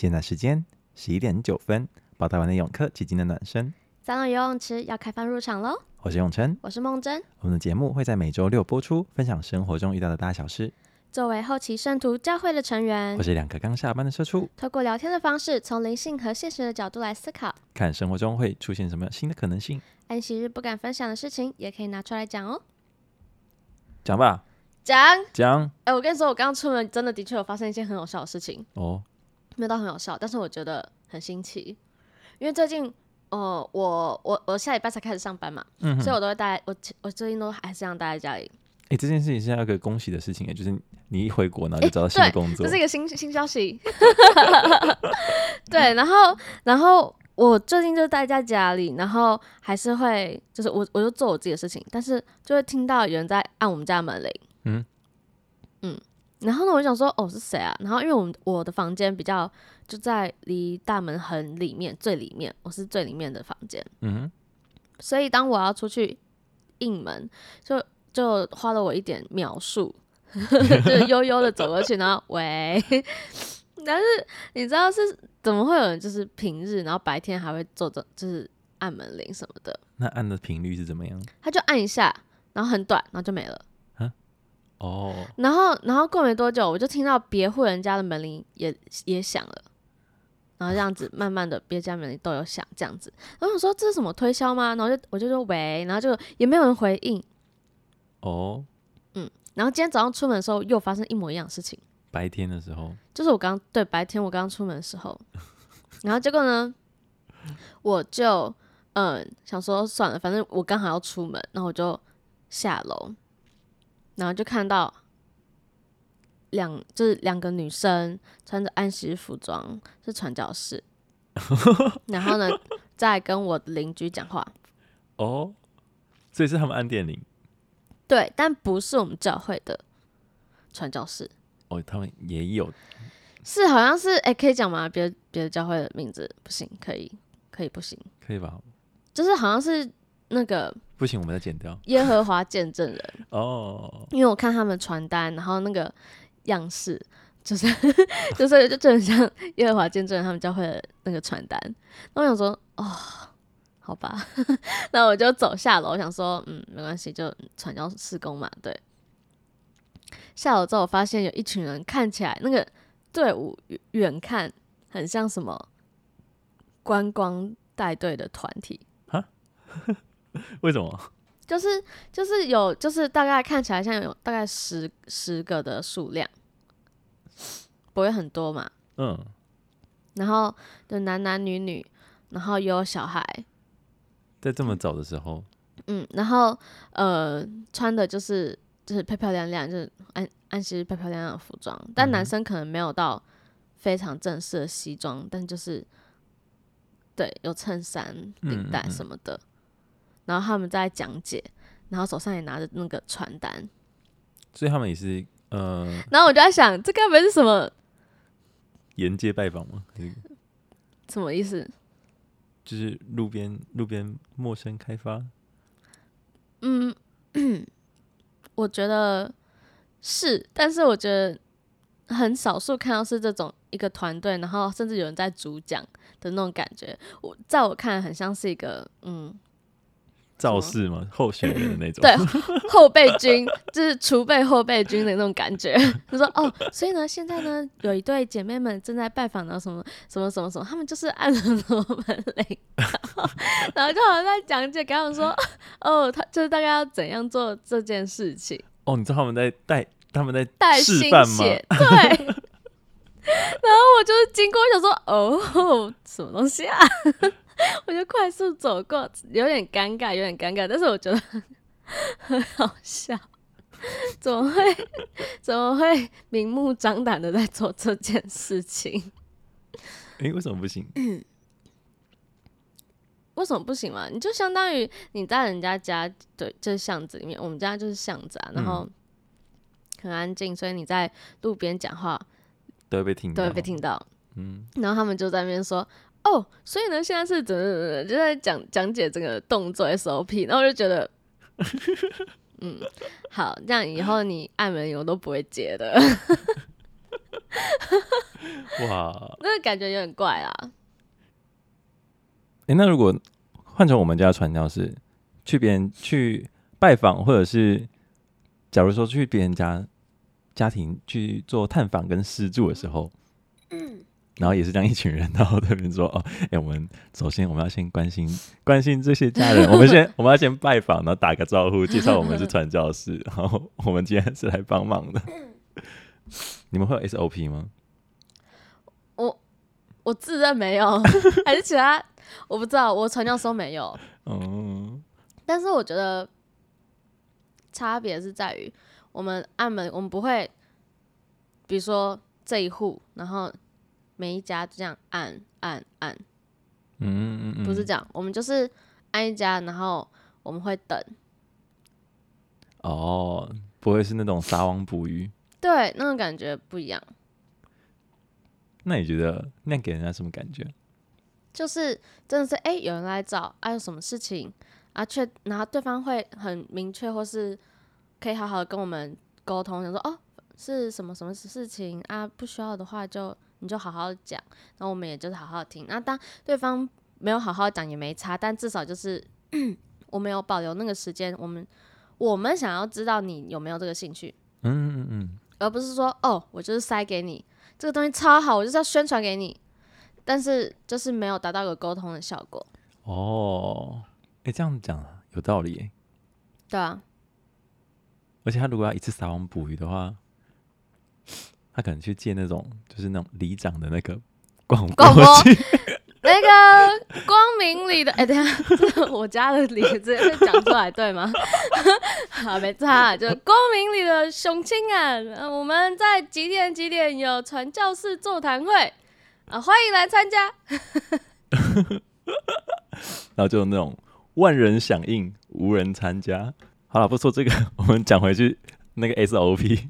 现在时间十一点九分，报道完的泳客挤进的暖身。三楼游泳池要开放入场喽！我是永琛，我是梦真。我们的节目会在每周六播出，分享生活中遇到的大小事。作为后期圣徒教会的成员，我是两个刚下班的社畜，透过聊天的方式，从灵性和现实的角度来思考，看生活中会出现什么新的可能性。安息日不敢分享的事情，也可以拿出来讲哦。讲吧，讲讲。哎、欸，我跟你说，我刚刚出门，真的的确有发生一件很好笑的事情哦，没有到很好笑，但是我觉得很新奇，因为最近，哦、呃，我我我下礼拜才开始上班嘛，嗯，所以我都会待，我我最近都还是这样待在家里。哎、欸，这件事情是要一个恭喜的事情哎，就是你一回国，然后就找到新的工作，这是一个新新消息。对，然后然后我最近就待在家里，然后还是会就是我我就做我自己的事情，但是就会听到有人在按我们家门铃。嗯嗯，然后呢，我就想说哦是谁啊？然后因为我们我的房间比较就在离大门很里面最里面，我是最里面的房间。嗯，所以当我要出去应门就。就花了我一点描述，就是悠悠的走过去，然后喂，但是你知道是怎么会有人就是平日，然后白天还会做着就是按门铃什么的？那按的频率是怎么样？他就按一下，然后很短，然后就没了。哦。然后，然后过没多久，我就听到别户人家的门铃也也响了，然后这样子慢慢的别家门铃都有响，这样子。然后我说这是什么推销吗？然后就我就说喂，然后就也没有人回应。哦、oh.，嗯，然后今天早上出门的时候又发生一模一样的事情。白天的时候，就是我刚对白天我刚出门的时候，然后结果呢，我就嗯想说算了，反正我刚好要出门，然后我就下楼，然后就看到两就是两个女生穿着安息服装是传教士，然后呢在跟我的邻居讲话。哦、oh.，所以是他们按电铃。对，但不是我们教会的传教士哦，他们也有，是好像是哎，可以讲吗？别别的教会的名字不行，可以可以不行，可以吧？就是好像是那个不行，我们再剪掉耶和华见证人 哦，因为我看他们传单，然后那个样式 就是就是就就很像耶和华见证人他们教会的那个传单，那我想说哦。好吧，那我就走下楼，想说，嗯，没关系，就传教施工嘛。对，下楼之后，我发现有一群人，看起来那个队伍远看很像什么观光带队的团体啊？为什么？就是就是有，就是大概看起来像有大概十十个的数量，不会很多嘛。嗯。然后就男男女女，然后有小孩。在这么早的时候，嗯，然后呃，穿的就是就是漂漂亮亮，就是安安息日漂漂亮亮的服装，但男生可能没有到非常正式的西装，但就是对有衬衫、领带什么的，嗯嗯嗯，然后他们在讲解，然后手上也拿着那个传单，所以他们也是呃，然后我就在想，这该不会是什么沿街拜访吗？什么意思？就是路边路边陌生开发，嗯，我觉得是，但是我觉得很少数看到是这种一个团队，然后甚至有人在主讲的那种感觉。我在我看来很像是一个嗯。造势嘛？候选人的那种？对，后备军 就是储备后备军的那种感觉。他说：“哦，所以呢，现在呢，有一对姐妹们正在拜访呢，什么什么什么什么，他们就是按了什么门铃，然后就好像在讲解，给他们说，哦，他就是大概要怎样做这件事情。哦，你知道他们在带，他们在带示范吗？对。然后我就是经过，想说，哦，什么东西啊？” 我就快速走过，有点尴尬，有点尴尬，但是我觉得很好笑。怎么会？怎么会明目张胆的在做这件事情？哎、欸，为什么不行？为什么不行嘛？你就相当于你在人家家，对，就是巷子里面，我们家就是巷子啊，然后很安静，所以你在路边讲话都会被听到，都会被听到。嗯，然后他们就在那边说。哦，所以呢，现在是怎么怎么，就在讲讲解这个动作 SOP，然后我就觉得，嗯，好，这样以后你按门铃我都不会接的。哇，那个感觉有点怪啊。哎、欸，那如果换成我们家传教士，去别人去拜访，或者是假如说去别人家家庭去做探访跟施助的时候，嗯。然后也是这样一群人，然后特别说哦，哎，我们首先我们要先关心关心这些家人，我们先 我们要先拜访，然后打个招呼，介绍我们是传教士，然后我们今天是来帮忙的。你们会有 SOP 吗？我我自认没有，还是其他我不知道，我传教时候没有。嗯，但是我觉得差别是在于我们按门，我们不会，比如说这一户，然后。每一家就这样按按按，嗯嗯嗯，不是这样，我们就是按一家，然后我们会等。哦，不会是那种撒网捕鱼？对，那种感觉不一样。那你觉得那给人家什么感觉？就是真的是哎、欸，有人来找，啊，有什么事情啊，却然后对方会很明确，或是可以好好的跟我们沟通，想说哦，是什么什么事情啊，不需要的话就。你就好好讲，然后我们也就是好好听。那当对方没有好好讲也没差，但至少就是 我们有保留那个时间。我们我们想要知道你有没有这个兴趣，嗯嗯嗯，而不是说哦，我就是塞给你这个东西超好，我就是要宣传给你，但是就是没有达到一个沟通的效果。哦，哎，这样讲有道理。对啊，而且他如果要一次撒网捕鱼的话。他可能去借那种，就是那种里长的那个广广播，那个光明里的，哎、欸，等下，我家的里直接会讲出来，对吗？好，没错，就光明里的乡亲啊，我们在几点几点有传教士座谈会啊，欢迎来参加。然后就那种万人响应，无人参加。好了，不说这个，我们讲回去那个 SOP。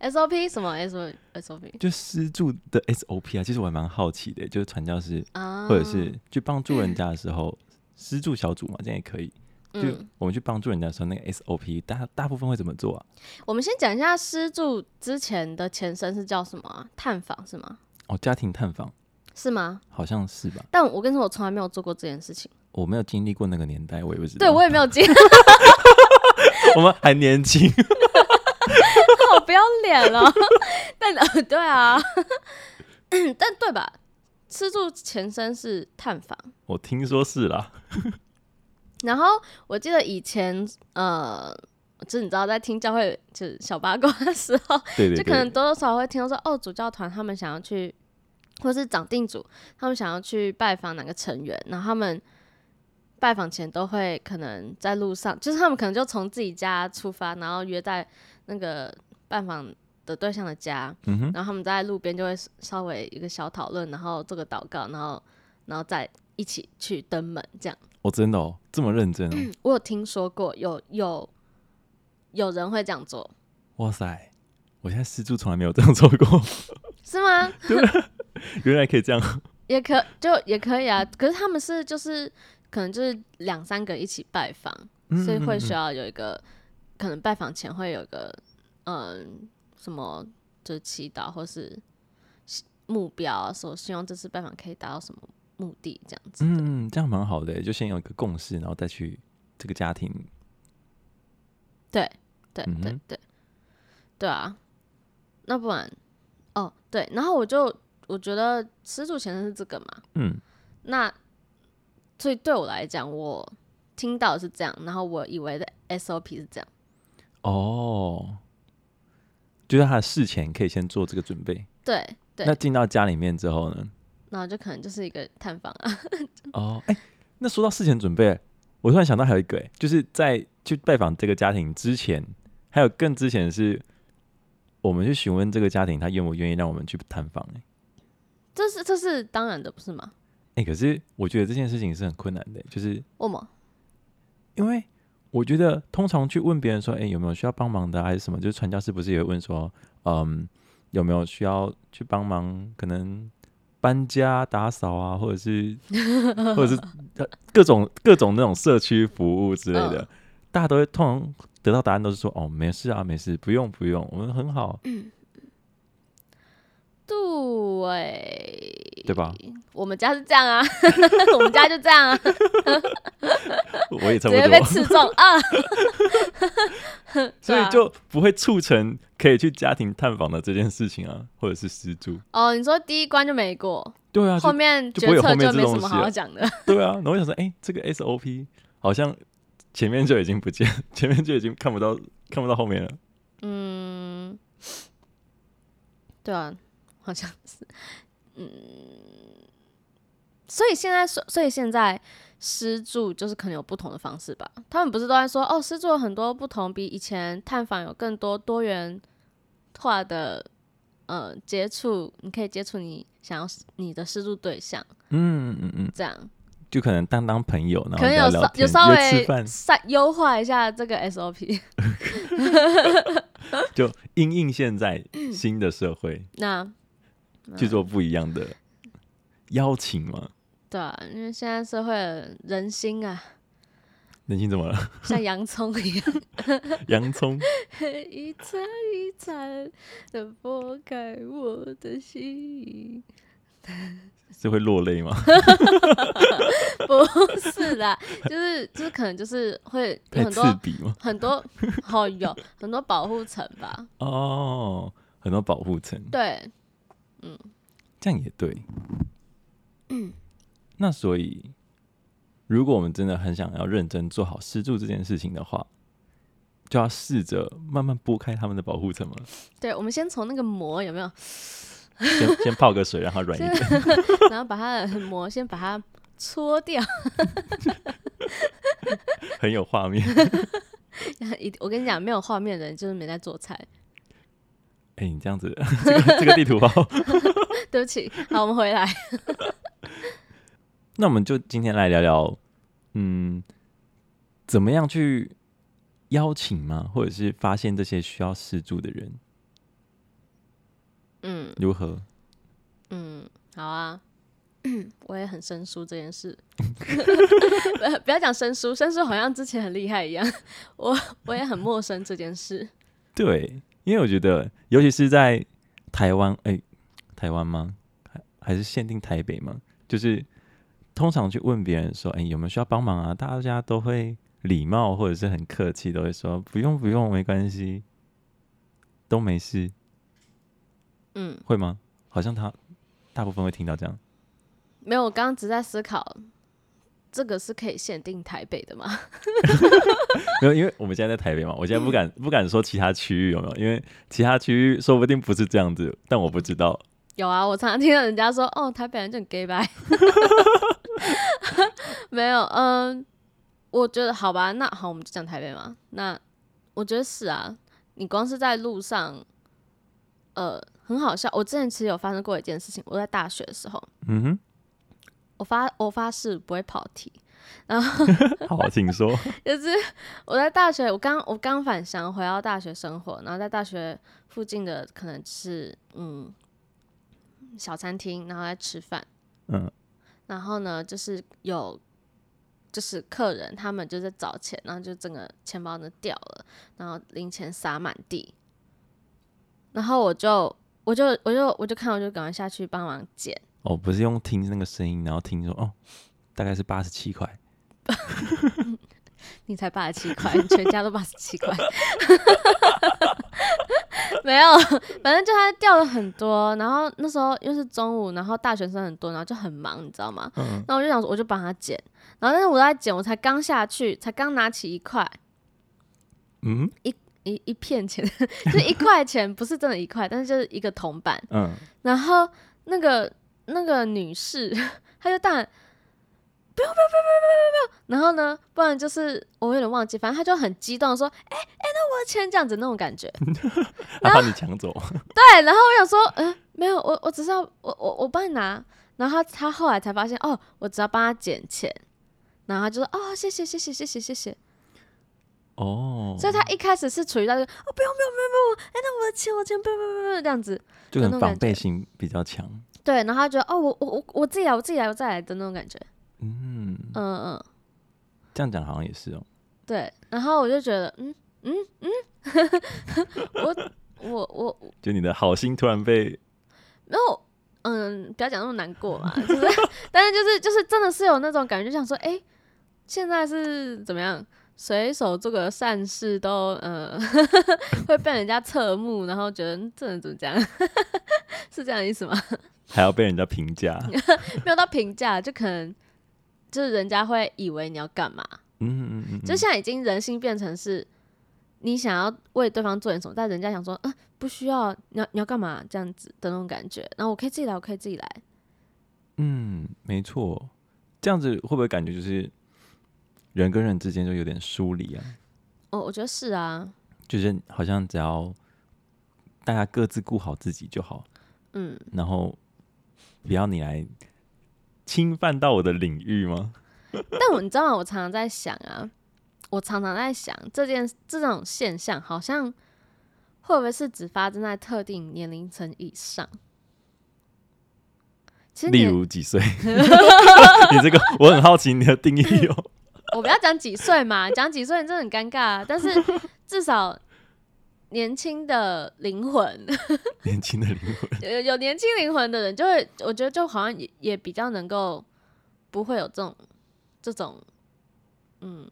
SOP 什么 SOP？就施助的 SOP 啊，其实我还蛮好奇的，就是传教士或者是去帮助人家的时候，施助小组嘛，这样也可以。就我们去帮助人家的时候，那个 SOP 大大部分会怎么做啊？我们先讲一下施助之前的前身是叫什么啊？探访是吗？哦，家庭探访是吗？好像是吧。但我跟你说，我从来没有做过这件事情。我没有经历过那个年代，我也不知道。对，我也没有经历。我们还年轻。好不要脸了，但呃，对啊，但对吧？吃住前身是探访，我听说是啦。然后我记得以前，呃，就是你知道，在听教会就是小八卦的时候，对对对，就可能多多少少会听到说，哦，主教团他们想要去，或是长定组他们想要去拜访哪个成员，然后他们拜访前都会可能在路上，就是他们可能就从自己家出发，然后约在。那个拜访的对象的家，然后他们在路边就会稍微一个小讨论，然后做个祷告，然后然后再一起去登门，这样。哦，真的哦，这么认真哦。嗯、我有听说过，有有有人会这样做。哇塞，我现在施助从来没有这样做过，是吗？对，原来可以这样，也可就也可以啊。可是他们是就是可能就是两三个一起拜访，嗯嗯嗯，所以会需要有一个。可能拜访前会有个，嗯，什么就是祈祷或是目标啊，说希望这次拜访可以达到什么目的，这样子。嗯，这样蛮好的，就先有一个共识，然后再去这个家庭。对对对对对，对啊，那不然，哦对，然后我就我觉得施助前身是这个嘛，嗯，那所以对我来讲，我听到是这样，然后我以为的 SOP 是这样。哦，就是他的事前可以先做这个准备。对对。那进到家里面之后呢？那就可能就是一个探访啊。哦，哎、欸，那说到事前准备，我突然想到还有一个、欸，哎，就是在去拜访这个家庭之前，还有更之前的是，我们去询问这个家庭，他愿不愿意让我们去探访、欸？哎，这是这是当然的，不是吗？哎、欸，可是我觉得这件事情是很困难的、欸，就是为什么？因为。我觉得通常去问别人说，哎、欸，有没有需要帮忙的，还是什么？就是传教士不是也会问说，嗯，有没有需要去帮忙？可能搬家、打扫啊，或者是，或者是各种各种那种社区服务之类的，嗯、大家都会通常得到答案都是说，哦，没事啊，没事，不用不用，我们很好。嗯，度哎、欸，对吧？我们家是这样啊，我们家就这样啊，我也差不多，直接被刺中 啊，所以就不会促成可以去家庭探访的这件事情啊，或者是施助。哦，你说第一关就没过，对啊，后面决策就没什么好讲的。对啊，然后我想说，哎、欸，这个 SOP 好像前面就已经不见，前面就已经看不到，看不到后面了。嗯，对啊，好像是，嗯。所以现在，所所以现在施助就是可能有不同的方式吧。他们不是都在说哦，施助有很多不同，比以前探访有更多多元化的呃接触，你可以接触你想要你的施助对象。嗯嗯嗯，这样就可能当当朋友，然后可能有稍有稍微优化一下这个 SOP，就应应现在新的社会，那去做不一样的邀请嘛。对啊，因为现在社会人心啊，人心怎么了？像洋葱一样，洋葱 一层一层的剥开我的心，是会落泪吗？不是啦，就是就是可能就是会有很多很多好有很多保护层吧。哦，很多保护层。对，嗯，这样也对。嗯。那所以，如果我们真的很想要认真做好施助这件事情的话，就要试着慢慢拨开他们的保护层了。对，我们先从那个膜有没有？先先泡个水，让它软一点，然后把它的膜先把它搓掉，很有画面。我跟你讲，没有画面的人就是没在做菜。哎、欸，你这样子，这个这个地图包，对不起。好，我们回来。那我们就今天来聊聊，嗯，怎么样去邀请吗？或者是发现这些需要施助的人？嗯，如何？嗯，好啊，我也很生疏这件事。不不要讲生疏，生疏好像之前很厉害一样。我我也很陌生这件事。对，因为我觉得，尤其是在台湾，哎、欸，台湾吗？还还是限定台北吗？就是。通常去问别人说：“哎、欸，有没有需要帮忙啊？”大家都会礼貌或者是很客气，都会说：“不用，不用，没关系，都没事。”嗯，会吗？好像他大部分会听到这样。没有，我刚刚只在思考，这个是可以限定台北的吗？没有，因为我们现在在台北嘛，我现在不敢不敢说其他区域有没有，因为其他区域说不定不是这样子，但我不知道。有啊，我常常听到人家说：“哦，台北人就很 gay 掰。”没有，嗯，我觉得好吧，那好，我们就讲台北嘛。那我觉得是啊，你光是在路上，呃，很好笑。我之前其实有发生过一件事情，我在大学的时候，嗯哼，我发我发誓不会跑题，然后 好，请说，就是我在大学，我刚我刚返乡回到大学生活，然后在大学附近的可能是嗯小餐厅，然后在吃饭，嗯。然后呢，就是有，就是客人他们就在找钱，然后就整个钱包呢掉了，然后零钱洒满地，然后我就我就我就我就看，我就赶快下去帮忙捡。哦，不是用听那个声音，然后听说哦，大概是八十七块。你才八十七块，你全家都八十七块。没有，反正就他掉了很多，然后那时候又是中午，然后大学生很多，然后就很忙，你知道吗？嗯。那我就想说，我就帮他捡，然后但是我在捡，我才刚下去，才刚拿起一块，嗯，一一一片钱，就一块钱，不是真的一块，但是就是一个铜板，嗯。然后那个那个女士，她就大喊。不要不要不要不要不要不要！然后呢，不然就是我有点忘记，反正她就很激动说：“哎、欸、哎、欸，那我的钱这样子那种感觉。”他把你抢走。对，然后我想说，嗯、呃，没有，我我只是要我我我帮你拿。然后他他后来才发现，哦，我只要帮他捡钱。然后他就说：“哦，谢谢谢谢谢谢谢谢。”哦，所以他一开始是处于那个哦，不用不用不用不用，哎、欸，那我的钱我的钱不用不用不用这样子，就很防备心比较强。对，然后他觉得哦，我我我我自己来我自己来我再来的那种感觉。嗯嗯嗯，这样讲好像也是哦。对，然后我就觉得，嗯嗯嗯，我我 我，就你的好心突然被没有，嗯，不要讲那么难过嘛，就是，但是就是就是真的是有那种感觉，就想说，哎、欸，现在是怎么样？随手做个善事都，呃，会被人家侧目，然后觉得这人怎么这样？是这样的意思吗？还要被人家评价？没有到评价，就可能就是人家会以为你要干嘛？嗯嗯嗯，就现在已经人心变成是，你想要为对方做点什么，但人家想说，嗯、呃，不需要，你要你要干嘛？这样子的那种感觉，然后我可以自己来，我可以自己来。嗯，没错，这样子会不会感觉就是？人跟人之间就有点疏离啊。哦，我觉得是啊，就是好像只要大家各自顾好自己就好，嗯，然后不要你来侵犯到我的领域吗？但我你知道吗？我常常在想啊，我常常在想这件这种现象，好像会不会是只发生在特定年龄层以上？其实例如几岁？你这个我很好奇你的定义哟、喔。我不要讲几岁嘛，讲几岁真的很尴尬啊。但是至少年轻的灵魂，年轻的灵魂，有有年轻灵魂的人，就会我觉得就好像也也比较能够不会有这种这种，嗯，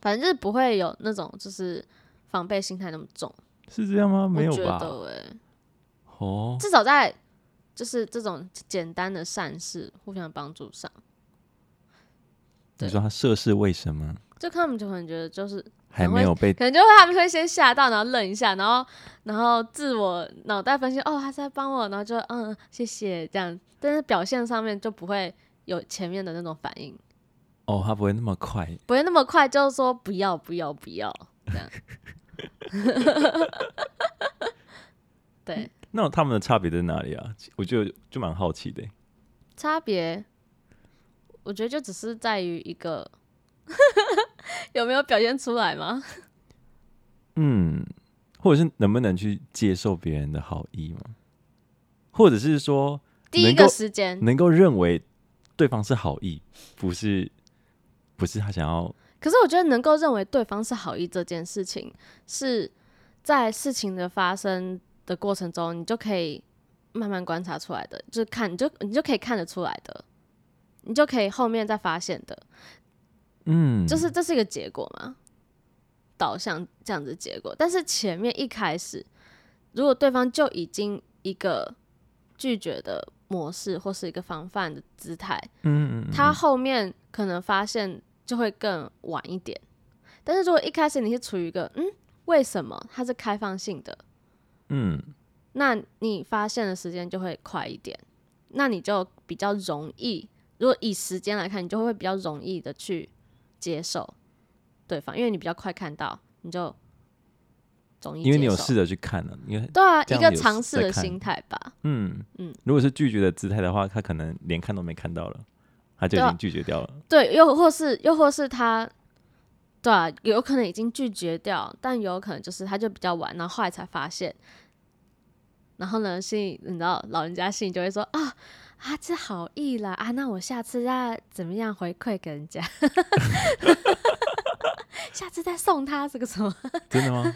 反正就是不会有那种就是防备心态那么重，是这样吗？没有吧？我觉得欸，哦，至少在就是这种简单的善事互相帮助上。你说他涉世未深吗？就他们就可能觉得就是还没有被，可能就会他们会先吓到，然后愣一下，然后然后自我脑袋分析，哦，他在帮我，然后就嗯谢谢这样，但是表现上面就不会有前面的那种反应。哦，他不会那么快，不会那么快，就是说不要不要不要这样。对，那他们的差别在哪里啊？我就就蛮好奇的。差别。我觉得就只是在于一个 有没有表现出来吗？嗯，或者是能不能去接受别人的好意吗？或者是说，第一个时间能够认为对方是好意，不是不是他想要。可是我觉得能够认为对方是好意这件事情，是在事情的发生的过程中，你就可以慢慢观察出来的，就是看你就你就可以看得出来的。你就可以后面再发现的，嗯，就是这是一个结果嘛，导向这样子结果。但是前面一开始，如果对方就已经一个拒绝的模式或是一个防范的姿态，嗯，嗯，嗯，他后面可能发现就会更晚一点。但是如果一开始你是处于一个嗯，为什么它是开放性的，嗯，那你发现的时间就会快一点，那你就比较容易。如果以时间来看，你就会比较容易的去接受对方，因为你比较快看到，你就容易。因为你有试着去看了，因为对啊，一个尝试的心态吧。嗯嗯，如果是拒绝的姿态的话，他可能连看都没看到了，他就已经拒绝掉了。对，对，又或是又或是他，对啊，有可能已经拒绝掉，但有可能就是他就比较晚，然后后来才发现，然后呢，心里你知道，老人家心里就会说啊。啊，这好意啦啊！那我下次再怎么样回馈给人家？下次再送他这个什么？真的吗？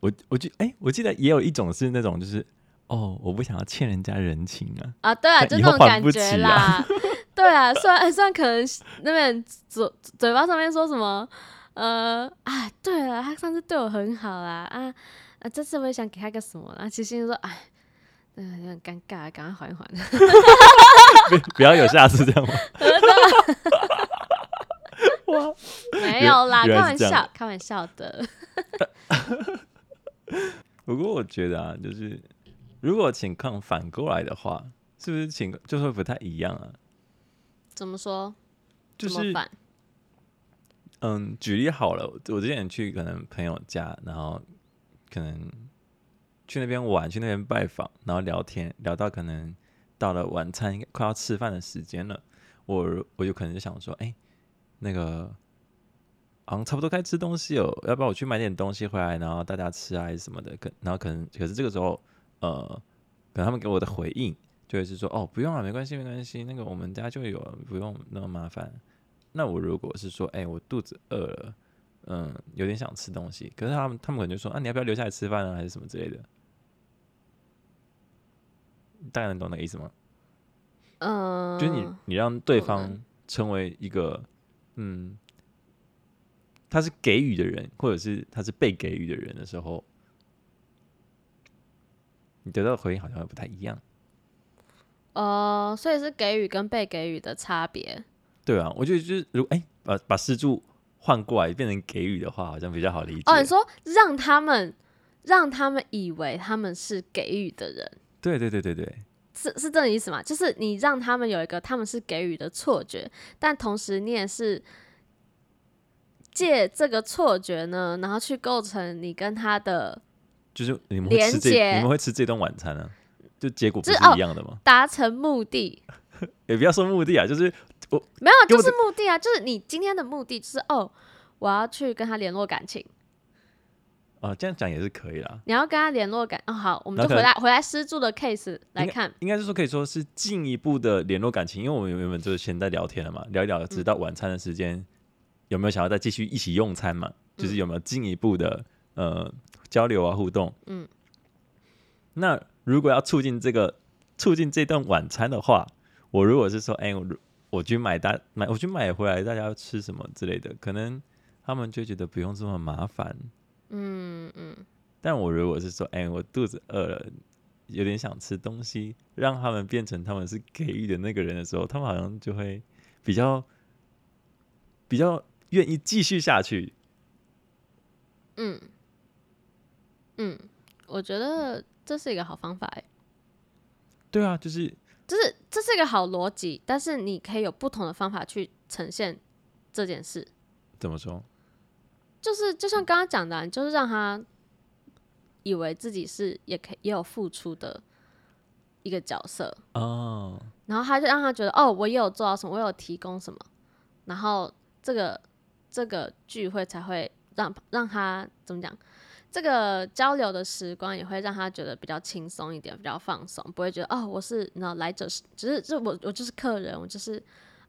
我我记哎、欸，我记得也有一种是那种就是哦，我不想要欠人家人情啊啊，对啊，就那种感觉啦。对啊，虽然虽然可能那边嘴嘴巴上面说什么呃啊，对了，他上次对我很好啦啊啊，这次我也想给他个什么啦，其实心说哎。嗯，有点尴尬，赶快缓一缓。不不要有下次这样吗？哇，没有啦，开玩笑，开玩笑的。不过我觉得啊，就是如果情况反过来的话，是不是情况就会不太一样啊？怎么说？就是嗯，举例好了，我之前去可能朋友家，然后可能。去那边玩，去那边拜访，然后聊天，聊到可能到了晚餐快要吃饭的时间了，我我有可能就想说，哎、那个好像差不多该吃东西哦，要不要我去买点东西回来，然后大家吃啊，还是什么的？可然后可能可是这个时候，呃，可能他们给我的回应就会是说，哦，不用了，没关系，没关系，那个我们家就有，不用那么麻烦。那我如果是说，哎、我肚子饿了，嗯，有点想吃东西，可是他们他们可能就说，啊，你要不要留下来吃饭啊，还是什么之类的？大概能懂那个意思吗？嗯、呃，就是你你让对方成为一个嗯，他是给予的人，或者是他是被给予的人的时候，你得到的回应好像会不太一样。哦、呃，所以是给予跟被给予的差别。对啊，我觉得就是如果哎、欸，把把施助换过来变成给予的话，好像比较好理解。哦，你说让他们让他们以为他们是给予的人。对对对对对，是是这个意思吗？就是你让他们有一个他们是给予的错觉，但同时你也是借这个错觉呢，然后去构成你跟他的就是你们会吃这你们会吃这顿晚餐呢、啊？就结果不是一样的吗？哦、达成目的，也不要说目的啊，就是我没有，就是目的啊，就是你今天的目的就是哦，我要去跟他联络感情。哦，这样讲也是可以啦。你要跟他联络感哦，好，我们就回来回来施助的 case 来看，应该是说可以说是进一步的联络感情，因为我们原本就是先在聊天了嘛，聊一聊，直到晚餐的时间，嗯、有没有想要再继续一起用餐嘛？就是有没有进一步的呃交流啊互动？嗯，那。如果要促进这个促进这顿晚餐的话，我如果是说，哎、欸，我我去买大买我去买回来，大家要吃什么之类的，可能他们就觉得不用这么麻烦。嗯嗯。但我如果是说，哎、欸，我肚子饿了，有点想吃东西，让他们变成他们是给予的那个人的时候，他们好像就会比较比较愿意继续下去。嗯嗯，我觉得。这是一个好方法哎，对啊，就是，就是这是一个好逻辑，但是你可以有不同的方法去呈现这件事。怎么说？就是就像刚刚讲的，就是让他以为自己是也可以也有付出的一个角色。哦，然后他就让他觉得哦，我也有做到什么，我有提供什么，然后这个这个聚会才会让让他怎么讲？这个交流的时光也会让他觉得比较轻松一点，比较放松，不会觉得哦，我是你知道来者是，只是这我我就是客人，我就是，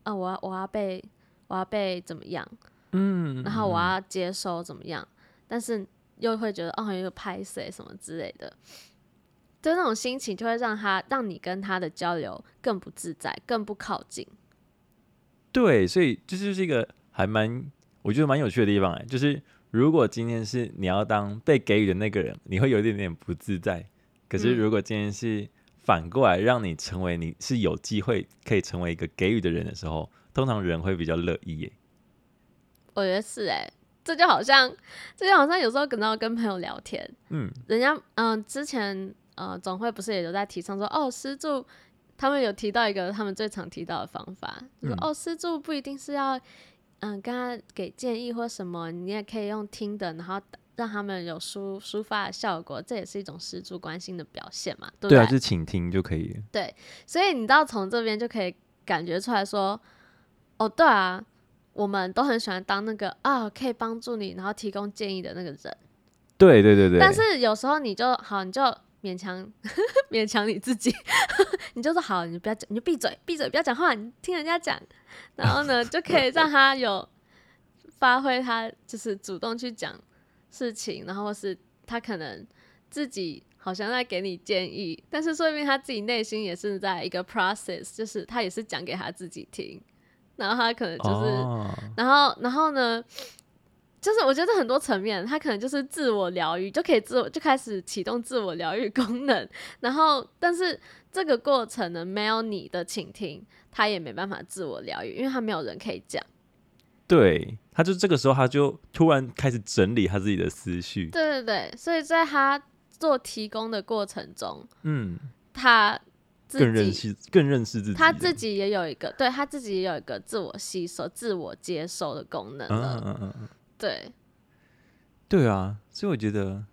呃，我要我要被我要被怎么样，嗯，然后我要接收怎么样，但是又会觉得哦，有个拍谢什么之类的，就那种心情就会让他让你跟他的交流更不自在，更不靠近。对，所以这就是一个还蛮我觉得蛮有趣的地方哎，就是。如果今天是你要当被给予的那个人，你会有一点点不自在。可是如果今天是反过来让你成为你是有机会可以成为一个给予的人的时候，通常人会比较乐意耶。我觉得是哎，这就好像，这就好像有时候可能要跟朋友聊天，嗯，人家嗯、呃、之前呃总会不是也有在提倡说哦施助，他们有提到一个他们最常提到的方法，就是、说哦施助不一定是要。嗯，跟他给建议或什么，你也可以用听的，然后让他们有抒抒发的效果，这也是一种施助关心的表现嘛，对不对？对啊，就是倾听就可以。对，所以你知道从这边就可以感觉出来说，哦，对啊，我们都很喜欢当那个啊，可以帮助你，然后提供建议的那个人。对对对对。但是有时候你就好，你就。勉强 勉强你自己，你就说好，你不要讲，你就闭嘴，闭嘴，不要讲话，你听人家讲，然后呢，就可以让他有发挥他就是主动去讲事情，然后或是他可能自己好像在给你建议，但是说明他自己内心也是在一个 process，就是他也是讲给他自己听，然后他可能就是，哦、然后然后呢？就是我觉得很多层面，他可能就是自我疗愈，就可以自我就开始启动自我疗愈功能。然后，但是这个过程呢，没有你的倾听，他也没办法自我疗愈，因为他没有人可以讲。对，他就这个时候，他就突然开始整理他自己的思绪。对对对，所以在他做提供的过程中，嗯，他更认识更认识自己，他自己也有一个，对他自己也有一个自我吸收、自我接受的功能了。嗯嗯嗯。对，对啊，所以我觉得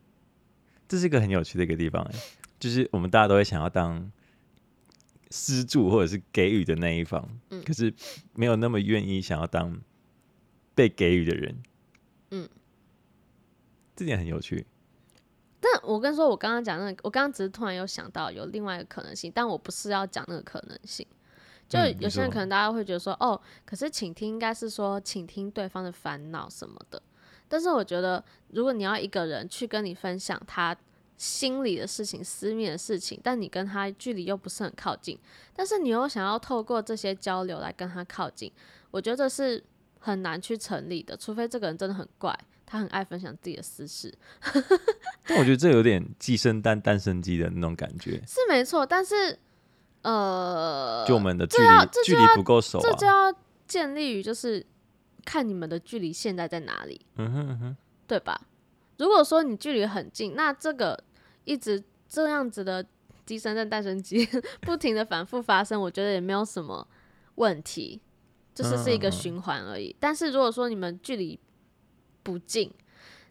这是一个很有趣的一个地方，哎，就是我们大家都会想要当施助或者是给予的那一方，嗯，可是没有那么愿意想要当被给予的人，嗯，这点很有趣。但我跟你说，我刚刚讲那个，我刚刚只是突然有想到有另外一个可能性，但我不是要讲那个可能性。就有些人可能大家会觉得说，嗯、哦，可是倾听应该是说倾听对方的烦恼什么的。但是我觉得，如果你要一个人去跟你分享他心里的事情、私密的事情，但你跟他距离又不是很靠近，但是你又想要透过这些交流来跟他靠近，我觉得这是很难去成立的，除非这个人真的很怪，他很爱分享自己的私事。但我觉得这有点寄生蛋，蛋生鸡的那种感觉，是没错。但是，呃，就我们的距离距离不够熟啊，这就要建立于就是看你们的距离现在在哪里，嗯哼嗯哼，对吧？如果说你距离很近，那这个一直这样子的鸡生蛋蛋生鸡，不停的反复发生，我觉得也没有什么问题，就是是一个循环而已。但是如果说你们距离不近，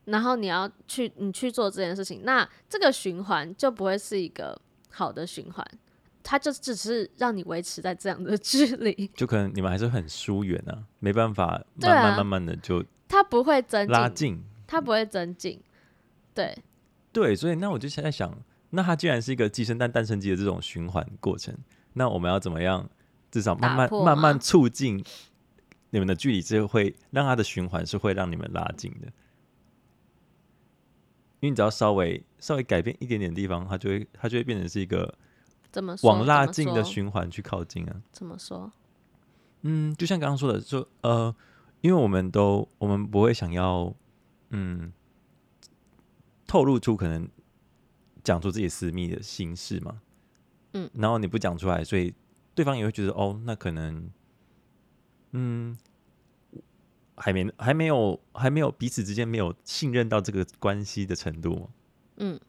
然后你要去你去做这件事情，那这个循环就不会是一个好的循环，它就只是让你维持在这样的距离，就可能你们还是很疏远啊，没办法慢慢慢慢的就它不会增拉近。它不会增进，对对，所以那我就现在想，那它既然是一个寄生蛋诞生鸡的这种循环过程，那我们要怎么样，至少慢慢慢慢促进你们的距离，之后会让它的循环是会让你们拉近的。因为你只要稍微稍微改变一点点地方，它就会它就会变成是一个怎么说往拉近的循环去靠近啊？怎么说？嗯，就像刚刚说的，就呃，因为我们都我们不会想要。嗯，透露出可能讲出自己私密的心事嘛，嗯，然后你不讲出来，所以对方也会觉得哦，那可能，嗯，还没还没有还没有彼此之间没有信任到这个关系的程度，嗯，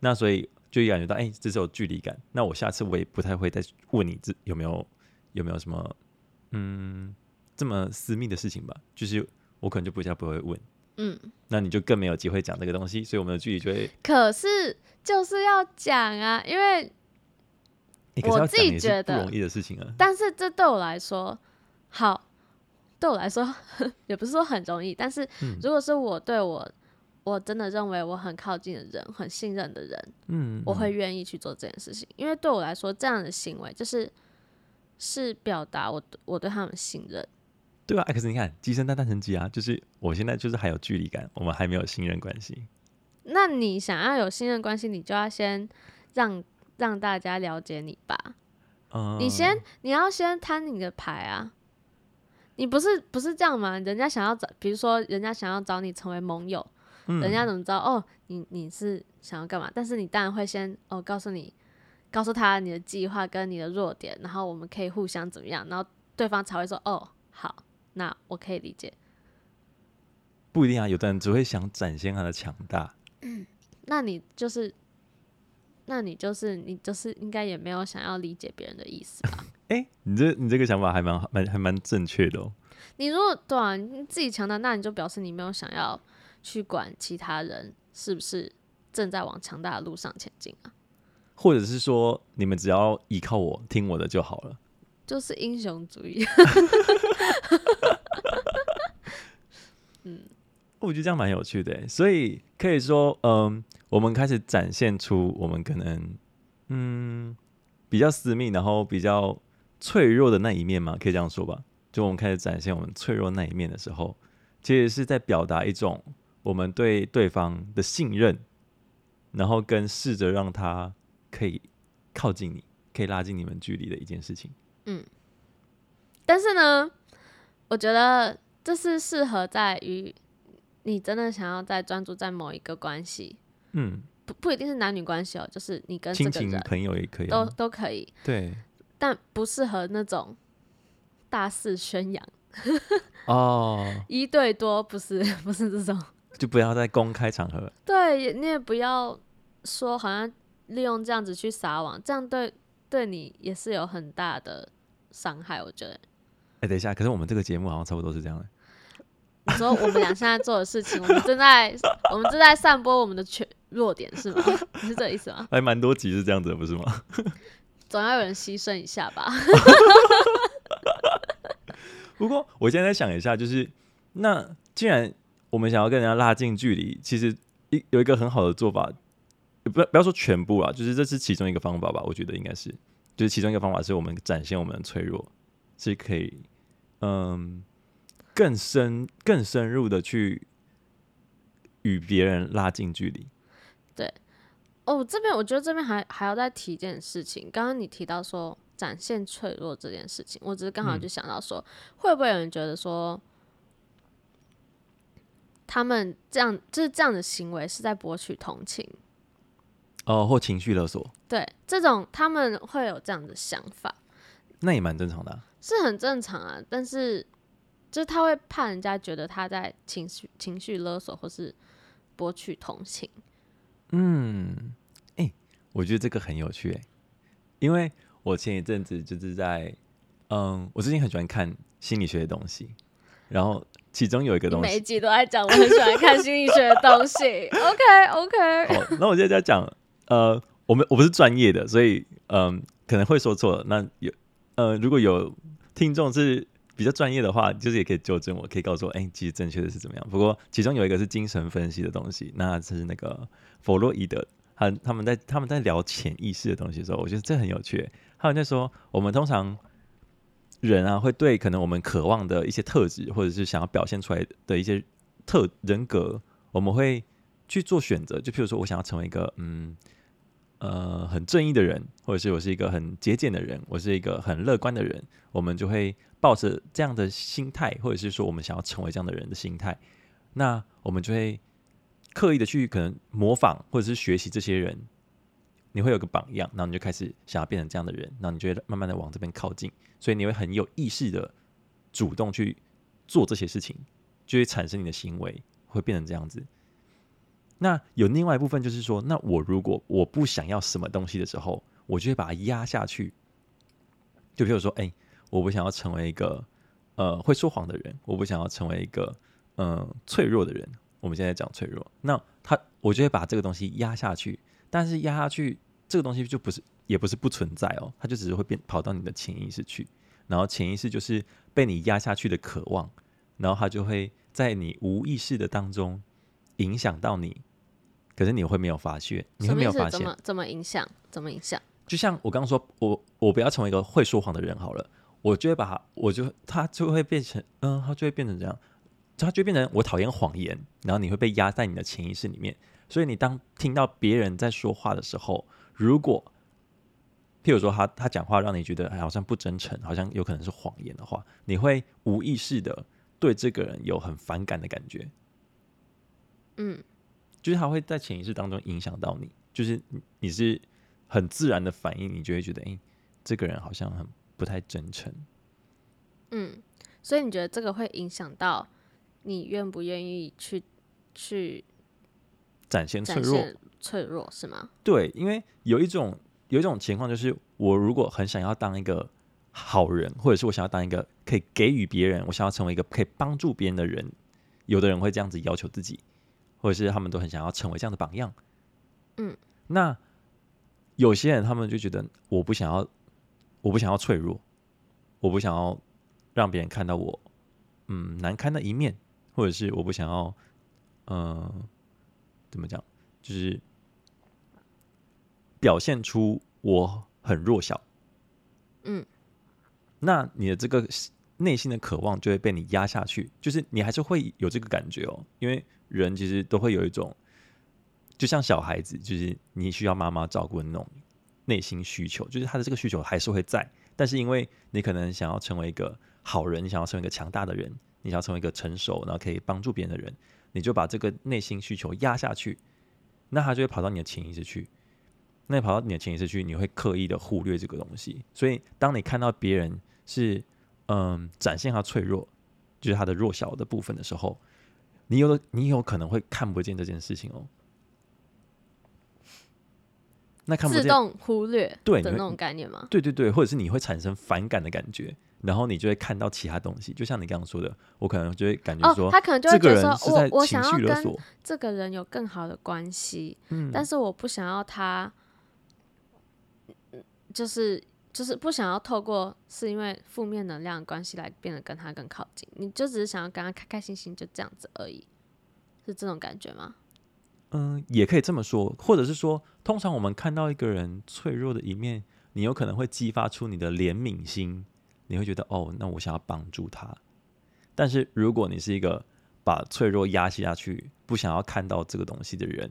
那所以就感觉到哎，这是有距离感，那我下次我也不太会再问你这有没有有没有什么嗯这么私密的事情吧，就是我可能就不再不会问。嗯，那你就更没有机会讲这个东西，所以我们的距离就会。可是就是要讲啊，因为我自己觉得不容易的事情啊。但是这对我来说，好，对我来说 也不是说很容易。但是如果是我对我，我真的认为我很靠近的人，很信任的人，嗯，我会愿意去做这件事情，因为对我来说，这样的行为就是是表达我我对他们信任。对啊，可是你看，鸡生蛋，蛋生鸡啊，就是我现在就是还有距离感，我们还没有信任关系。那你想要有信任关系，你就要先让让大家了解你吧。嗯，你先，你要先摊你的牌啊。你不是不是这样吗？人家想要找，比如说人家想要找你成为盟友，嗯，人家怎么知道？哦，你你是想要干嘛？但是你当然会先哦，告诉你，告诉他你的计划跟你的弱点，然后我们可以互相怎么样，然后对方才会说哦，好。那我可以理解，不一定啊。有的人只会想展现他的强大。嗯，那你就是，那你就是，你就是应该也没有想要理解别人的意思吧？哎、欸，你这你这个想法还蛮蛮还蛮正确的哦。你如果对啊，你自己强大，那你就表示你没有想要去管其他人是不是正在往强大的路上前进啊？或者是说，你们只要依靠我，听我的就好了。就是英雄主义。嗯，我觉得这样蛮有趣的，所以可以说，嗯，我们开始展现出我们可能，嗯，比较私密，然后比较脆弱的那一面嘛，可以这样说吧。就我们开始展现我们脆弱那一面的时候，其实是在表达一种我们对对方的信任，然后跟试着让他可以靠近你，可以拉近你们距离的一件事情。嗯，但是呢，我觉得这是适合在于你真的想要在专注在某一个关系，嗯，不不一定是男女关系哦，就是你跟这个人朋友也可以，都都可以，对，但不适合那种大肆宣扬 哦，一对多不是不是这种，就不要在公开场合，对，你也不要说好像利用这样子去撒网，这样对。对你也是有很大的伤害，我觉得。哎、欸，等一下，可是我们这个节目好像差不多是这样的。你说我们俩现在做的事情，我们正在我们正在散播我们的缺弱点，是吗？你 是这意思吗？还蛮多集是这样子的，不是吗？总要有人牺牲一下吧。不过我现在在想一下，就是那既然我们想要跟人家拉近距离，其实一有一个很好的做法。不要不要说全部啊，就是这是其中一个方法吧。我觉得应该是，就是其中一个方法是我们展现我们的脆弱，是可以嗯更深更深入的去与别人拉近距离。对，哦，这边我觉得这边还还要再提一件事情。刚刚你提到说展现脆弱这件事情，我只是刚好就想到说，嗯、会不会有人觉得说，他们这样就是这样的行为是在博取同情？哦，或情绪勒索？对，这种他们会有这样的想法，那也蛮正常的、啊，是很正常啊。但是，就是他会怕人家觉得他在情绪情绪勒索，或是博取同情。嗯，哎、欸，我觉得这个很有趣哎、欸，因为我前一阵子就是在，嗯，我最近很喜欢看心理学的东西，然后其中有一个东西，每一集都在讲，我很喜欢看心理学的东西。OK OK，好，那我现在在讲。呃，我们我不是专业的，所以嗯、呃，可能会说错。那有呃，如果有听众是比较专业的话，就是也可以纠正我，可以告诉我，哎、其实正确的是怎么样。不过其中有一个是精神分析的东西，那是那个弗洛伊德，他他们在他们在聊潜意识的东西的时候，我觉得这很有趣。他们在说，我们通常人啊，会对可能我们渴望的一些特质，或者是想要表现出来的一些特人格，我们会去做选择。就譬如说我想要成为一个嗯。呃，很正义的人，或者是我是一个很节俭的人，我是一个很乐观的人，我们就会抱着这样的心态，或者是说我们想要成为这样的人的心态，那我们就会刻意的去可能模仿或者是学习这些人，你会有个榜样，然后你就开始想要变成这样的人，然后你就会慢慢的往这边靠近，所以你会很有意识的主动去做这些事情，就会产生你的行为会变成这样子。那有另外一部分，就是说，那我如果我不想要什么东西的时候，我就会把它压下去。就比如说，哎、我不想要成为一个呃会说谎的人，我不想要成为一个嗯、脆弱的人。我们现在讲脆弱，那他我就会把这个东西压下去。但是压下去，这个东西就不是也不是不存在哦，它就只是会变跑到你的潜意识去，然后潜意识就是被你压下去的渴望，然后它就会在你无意识的当中影响到你。可是你会没有发现？你会没有发现？怎么怎么影响？怎么影响？就像我刚刚说，我我不要成为一个会说谎的人好了，我就会把他，我就他就会变成，嗯，他就会变成这样，他就会变成我讨厌谎言，然后你会被压在你的潜意识里面。所以你当听到别人在说话的时候，如果譬如说他他讲话让你觉得好像不真诚，好像有可能是谎言的话，你会无意识的对这个人有很反感的感觉。嗯。就是他会在潜意识当中影响到你，就是你是很自然的反应，你就会觉得，哎、欸，这个人好像很不太真诚。嗯，所以你觉得这个会影响到你愿不愿意去去展现脆弱？脆弱是吗？对，因为有一种有一种情况，就是我如果很想要当一个好人，或者是我想要当一个可以给予别人，我想要成为一个可以帮助别人的人，有的人会这样子要求自己。或者是他们都很想要成为这样的榜样，嗯，那有些人他们就觉得我不想要，我不想要脆弱，我不想要让别人看到我嗯难堪的一面，或者是我不想要，嗯、呃，怎么讲，就是表现出我很弱小，嗯，那你的这个内心的渴望就会被你压下去，就是你还是会有这个感觉哦，因为。人其实都会有一种，就像小孩子，就是你需要妈妈照顾的那种内心需求，就是他的这个需求还是会在。但是因为你可能想要成为一个好人，你想要成为一个强大的人，你想要成为一个成熟然后可以帮助别人的人，你就把这个内心需求压下去，那他就会跑到你的潜意识去。那你跑到你的潜意识去，你会刻意的忽略这个东西。所以当你看到别人是嗯展现他脆弱，就是他的弱小的部分的时候。你有的，你有可能会看不见这件事情哦。那看不见，自动忽略对的那种概念吗？对对对，或者是你会产生反感的感觉，然后你就会看到其他东西，就像你刚刚说的，我可能就会感觉说，哦、他可能就会觉得说，这个人是在情绪勒索，我我想要跟这个人有更好的关系，嗯，但是我不想要他，就是。就是不想要透过是因为负面能量关系来变得跟他更靠近，你就只是想要跟他开开心心就这样子而已，是这种感觉吗？嗯，也可以这么说，或者是说，通常我们看到一个人脆弱的一面，你有可能会激发出你的怜悯心，你会觉得哦，那我想要帮助他。但是如果你是一个把脆弱压下去，不想要看到这个东西的人，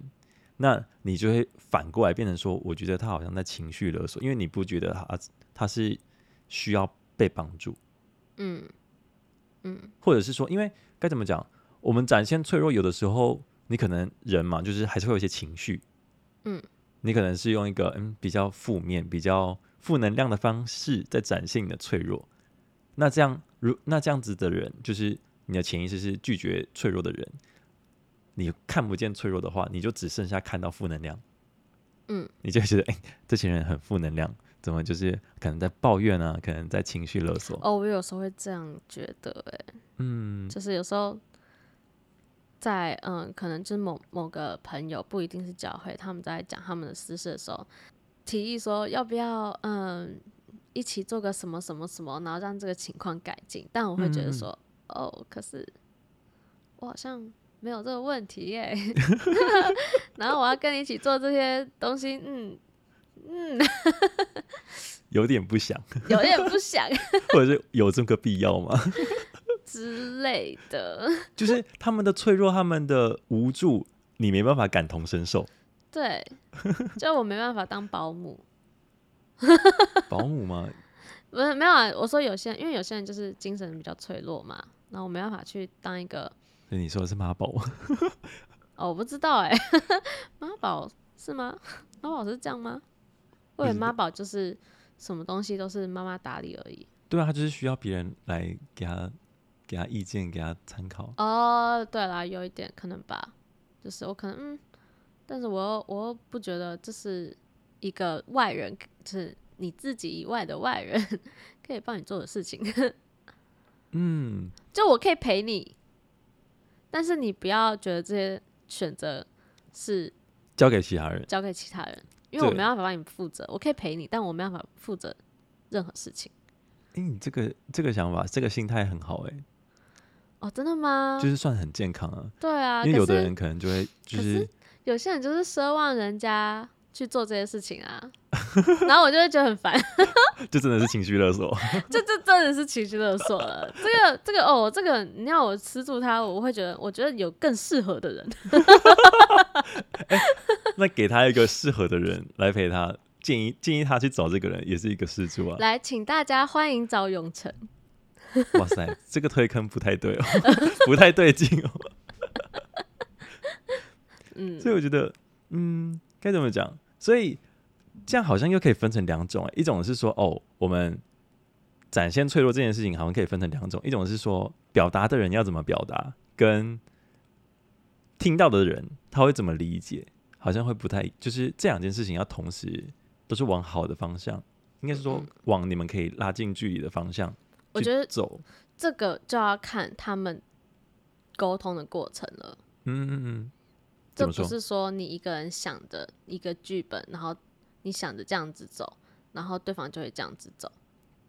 那你就会反过来变成说，我觉得他好像在情绪勒索，因为你不觉得他他是需要被帮助，嗯。嗯，或者是说，因为该怎么讲，我们展现脆弱，有的时候你可能人嘛，就是还是会有一些情绪，嗯，你可能是用一个嗯比较负面、比较负能量的方式在展现你的脆弱，那这样如那这样子的人，就是你的潜意识是拒绝脆弱的人。你看不见脆弱的话，你就只剩下看到负能量，嗯，你就觉得哎、欸，这些人很负能量，怎么就是可能在抱怨啊，可能在情绪勒索。哦，我有时候会这样觉得，哎，嗯，就是有时候在嗯，可能就是某某个朋友不一定是教会，他们在讲他们的私事的时候，提议说要不要嗯一起做个什么什么什么，然后让这个情况改进。但我会觉得说，嗯、哦，可是我好像。没有这个问题耶，然后我要跟你一起做这些东西，嗯嗯，有点不想，有点不想，或者是有这个必要吗？之类的，就是他们的脆弱，他们的无助，你没办法感同身受。对，就我没办法当保姆。保姆吗？不是没有啊，我说有些人，因为有些人就是精神比较脆弱嘛，然后我没办法去当一个。所以你说的是妈宝吗？哦，我不知道哎，妈宝是吗？妈宝是这样吗？我以为妈宝就是什么东西都是妈妈打理而已。对啊，他就是需要别人来给他给他意见，给他参考。哦，对啦，有一点可能吧，就是我可能嗯，但是我又我又不觉得这是一个外人，就是你自己以外的外人 可以帮你做的事情。嗯，就我可以陪你。但是你不要觉得这些选择是交给其他人，交给其他人，因为我没办法帮你负责。我可以陪你，但我没办法负责任何事情。哎，你这个这个想法，这个心态很好哎。哦，真的吗？就是算很健康啊。对啊，因为有的人可能就会就是，是有些人就是奢望人家去做这些事情啊。然后我就会觉得很烦，就真的是情绪勒索，这这真的是情绪勒索了。这个这个哦，这个你要我吃住他，我会觉得，我觉得有更适合的人。欸，那给他一个适合的人来陪他，建议建议他去找这个人，也是一个施助啊。来，请大家欢迎找永成。哇塞，这个推坑不太对哦，不太对劲哦。嗯，所以我觉得，嗯，该怎么讲？所以。这样好像又可以分成两种，一种是说，哦，我们展现脆弱这件事情好像可以分成两种，一种是说表达的人要怎么表达，跟听到的人他会怎么理解，好像会不太，就是这两件事情要同时都是往好的方向，应该是说往你们可以拉近距离的方向。我觉得走这个就要看他们沟通的过程了。嗯嗯嗯，这不是说你一个人想的一个剧本，然后。你想着这样子走，然后对方就会这样子走。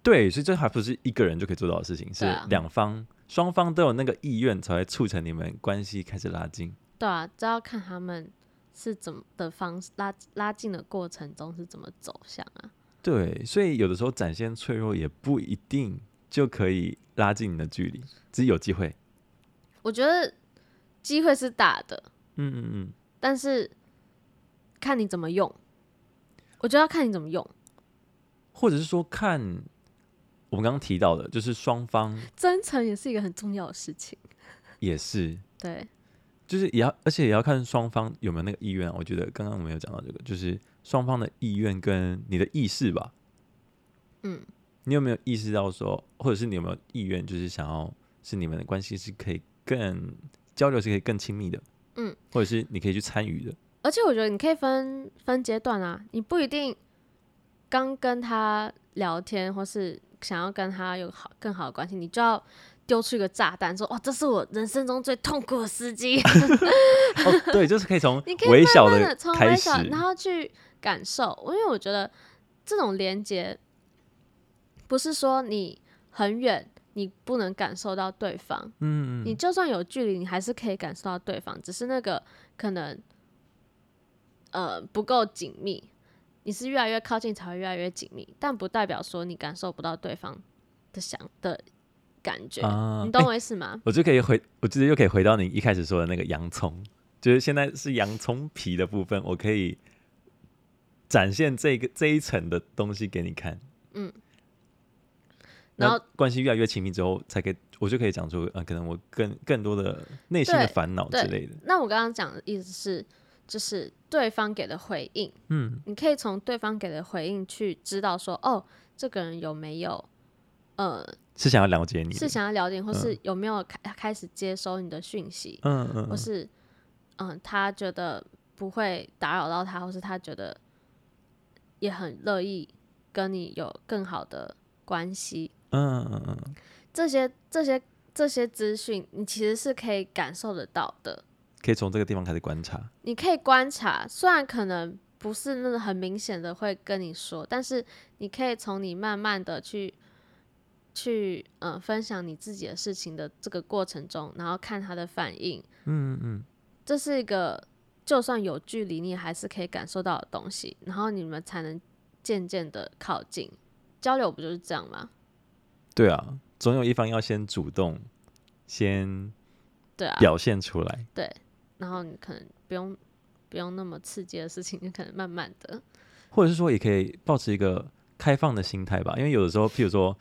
对，所以这还不是一个人就可以做到的事情，是两方双方都有那个意愿，才会促成你们关系开始拉近。对啊，这要看他们是怎么的方式拉拉近的过程中是怎么走向啊。对，所以有的时候展现脆弱也不一定就可以拉近你的距离，只有机会。我觉得机会是大的，嗯嗯嗯，但是看你怎么用。我觉得要看你怎么用，或者是说看我们刚刚提到的，就是双方真诚也是一个很重要的事情，也是。对，就是也要，而且也要看双方有没有那个意愿。我觉得刚刚我们有讲到这个，就是双方的意愿跟你的意识吧。嗯，你有没有意识到说，或者是你有没有意愿，就是想要是你们的关系是可以更交流，是可以更亲密的，嗯，或者是你可以去参与的。而且我觉得你可以分分阶段啊，你不一定刚跟他聊天，或是想要跟他有好更好的关系，你就要丢出一个炸弹，说：“哇，这是我人生中最痛苦的司机。”哦，对，就是可以从 你可以慢慢的从微小，然后去感受，因为我觉得这种连接不是说你很远，你不能感受到对方，嗯，你就算有距离，你还是可以感受到对方，只是那个可能。呃，不够紧密，你是越来越靠近才会越来越紧密，但不代表说你感受不到对方的想的感觉，啊、你懂我意思吗？欸、我就可以回，我觉得又可以回到你一开始说的那个洋葱，就是现在是洋葱皮的部分，我可以展现这个这一层的东西给你看。嗯，然后关系越来越亲密之后，才可以我就可以讲出呃，可能我更更多的内心的烦恼之类的。那我刚刚讲的意思是，就是对方给的回应，嗯，你可以从对方给的回应去知道说，哦，这个人有没有呃。是想要了解你，是想要了解，或是有没有开开始接收你的讯息，嗯嗯，或是嗯，他觉得不会打扰到他，或是他觉得也很乐意跟你有更好的关系，嗯嗯嗯，这些这些这些资讯，你其实是可以感受得到的，可以从这个地方开始观察，你可以观察，虽然可能不是那种很明显的会跟你说，但是你可以从你慢慢的去。去嗯、呃、分享你自己的事情的这个过程中，然后看他的反应，嗯嗯，这是一个就算有距离，你还是可以感受到的东西，然后你们才能渐渐的靠近。交流不就是这样吗？对啊，总有一方要先主动，先对啊表现出来对、然后你可能不用不用那么刺激的事情，你可能慢慢的，或者是说也可以保持一个开放的心态吧，因为有的时候，譬如说。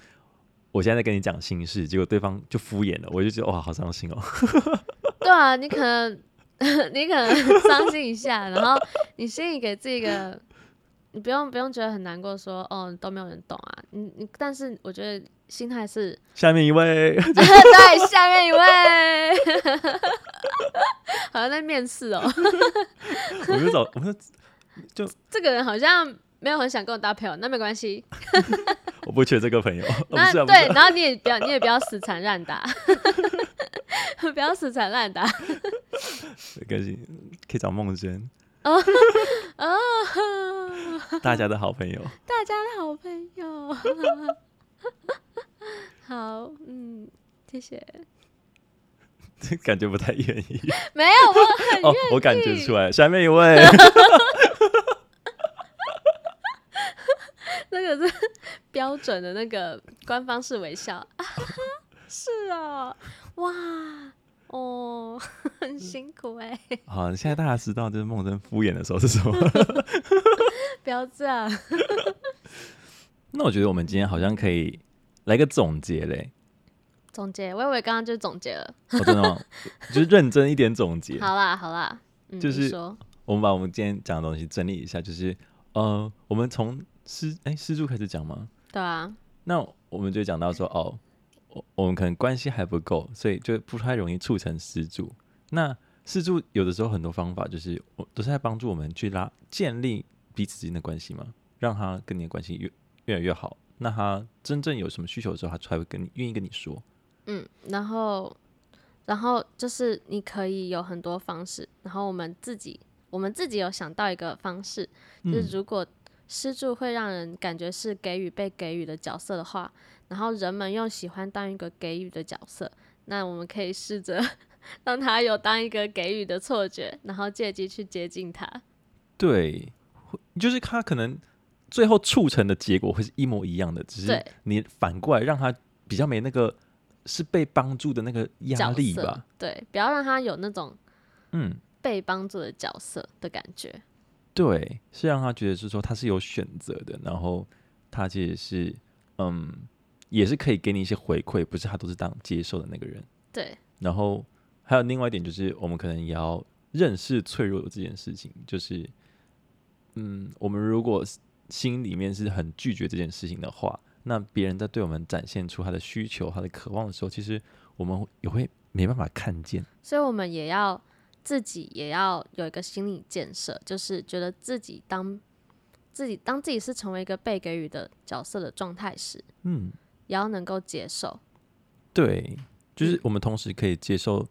我现在在跟你讲心事，结果对方就敷衍了，我就觉得哇，好伤心哦。对啊，你可能 你可能伤心一下，然后你心里给自己一个，你不用不用觉得很难过说，说哦都没有人懂啊。你你，但是我觉得心态是下面一位，对，下面一位，好像在面试哦。我就找，我就就这个人好像没有很想跟我搭朋友，那没关系。我不缺这个朋友。那对，然后你也不要，你也不要死缠烂打，不要死缠烂打。没关系，可以找梦真。哦哦，大家的好朋友。大家的好朋友。好，嗯，谢谢。感觉不太愿意。没有，我很愿意。我感觉出来，下面一位。那个是标准的那个官方式微笑，啊、是啊，哇，哦，很辛苦哎、欸。好，现在大家知道就是梦真敷衍的时候是什么？不要这样。那我觉得我们今天好像可以来个总结嘞。总结，我以为刚刚就总结了。哦、真的吗？就是认真一点总结。好啦，好啦，嗯、就是我们把我们今天讲的东西整理一下，就是呃，我们从。施哎，施助开始讲吗？对啊。那我们就讲到说，哦，我我们可能关系还不够，所以就不太容易促成施助。那施助有的时候很多方法，就是我都是在帮助我们去拉建立彼此之间的关系嘛，让他跟你的关系越越来越好。那他真正有什么需求的时候，他才会跟你愿意跟你说。嗯，然后然后就是你可以有很多方式，然后我们自己我们自己有想到一个方式，就是如果。施助会让人感觉是给予被给予的角色的话，然后人们又喜欢当一个给予的角色，那我们可以试着 让他有当一个给予的错觉，然后借机去接近他。对，就是他可能最后促成的结果会是一模一样的，只是你反过来让他比较没那个是被帮助的那个压力吧。对，不要让他有那种嗯被帮助的角色的感觉。嗯对，是让他觉得是说他是有选择的，然后他其实是嗯，也是可以给你一些回馈，不是他都是当接受的那个人。对，然后还有另外一点就是，我们可能也要认识脆弱的这件事情，就是嗯，我们如果心里面是很拒绝这件事情的话，那别人在对我们展现出他的需求、他的渴望的时候，其实我们也会没办法看见，所以我们也要。自己也要有一个心理建设，就是觉得自己当自己当自己是成为一个被给予的角色的状态时，嗯，也要能够接受。对，就是我们同时可以接受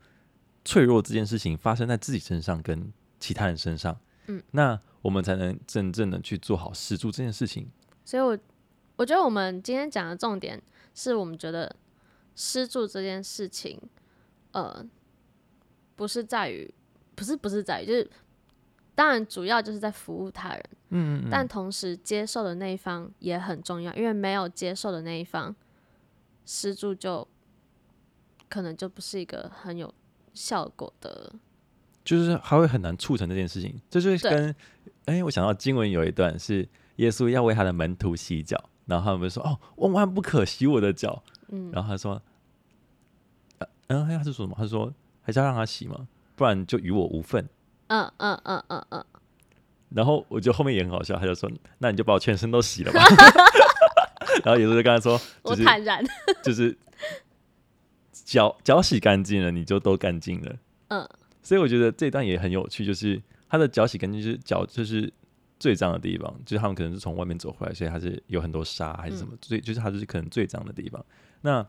脆弱这件事情发生在自己身上跟其他人身上，嗯，那我们才能真正的去做好施助这件事情。所以我我觉得我们今天讲的重点是我们觉得施助这件事情，呃，不是在于。不是不是在于，就是当然主要就是在服务他人，嗯，嗯，嗯，但同时接受的那一方也很重要，因为没有接受的那一方，施助就可能就不是一个很有效果的就是还会很难促成这件事情。这就是跟哎、欸，我想到经文有一段是耶稣要为他的门徒洗脚，然后他们说：“哦，万万不可洗我的脚。”嗯，然后他说：“嗯，他是说什么？他说还是要让他洗吗？不然就与我无份。”嗯嗯嗯嗯嗯。然后我觉得后面也很好笑，他就说：“那你就把我全身都洗了吧。”然后耶稣就跟他说：“就是、我坦然，就是脚脚洗干净了，你就都干净了。”嗯。所以我觉得这段也很有趣，就是他的脚洗干净，就是脚就是最脏的地方，就是他们可能是从外面走回来，所以他是有很多沙还是什么，所以、嗯、就是他就是可能最脏的地方。那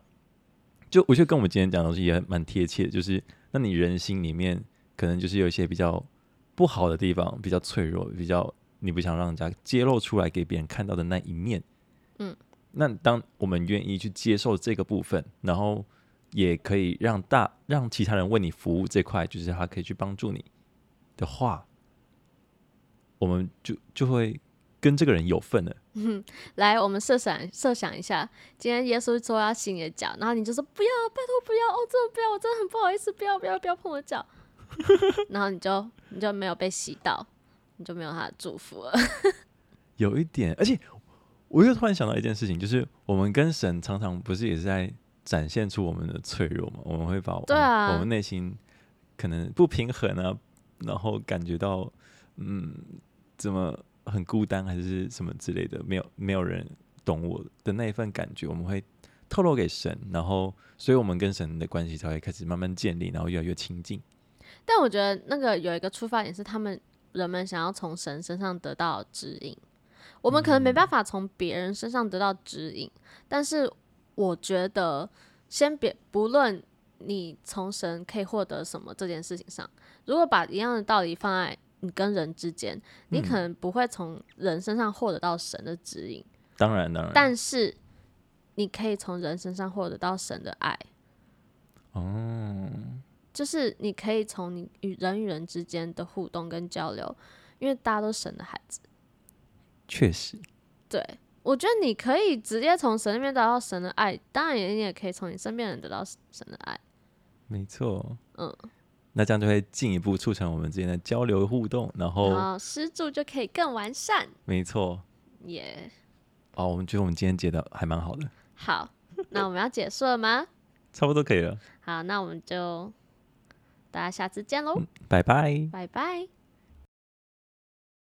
就我觉得跟我们今天讲的东西也蛮贴切的，就是那你人心里面可能就是有一些比较不好的地方，比较脆弱，比较你不想让人家揭露出来给别人看到的那一面。嗯，那当我们愿意去接受这个部分，然后。也可以让大让其他人为你服务这块，就是他可以去帮助你的话，我们就就会跟这个人有份了。嗯，来，我们设想设想一下，今天耶稣说要洗你的脚，然后你就说不要，拜托不要，哦，真的不要，我真的很不好意思，不要不要不要碰我脚，然后你就你就没有被洗到，你就没有他的祝福了。有一点，而且我又突然想到一件事情，就是我们跟神常常不是也是在。展现出我们的脆弱嘛？我们会把我们，啊、我们内心可能不平衡啊，然后感觉到嗯，怎么很孤单还是什么之类的，没有没有人懂我的那一份感觉，我们会透露给神，然后所以我们跟神的关系才会开始慢慢建立，然后越来越亲近。但我觉得那个有一个出发点是，他们人们想要从神身上得到指引，我们可能没办法从别人身上得到指引，嗯、但是。我觉得，先别不论你从神可以获得什么这件事情上，如果把一样的道理放在你跟人之间，你可能不会从人身上获得到神的指引。当然，当然。但是你可以从人身上获得到神的爱。哦。就是你可以从你与人与人之间的互动跟交流，因为大家都是神的孩子。确实。对。我觉得你可以直接从神那边得到神的爱，当然也你也可以从你身边人得到神的爱。没错，嗯，那这样就会进一步促成我们之间的交流互动，然后施助就可以更完善。没错，耶。哦，我们觉得我们今天解的还蛮好的。好，那我们要结束了吗？差不多可以了。好，那我们就大家下次见喽，嗯，拜拜，拜拜。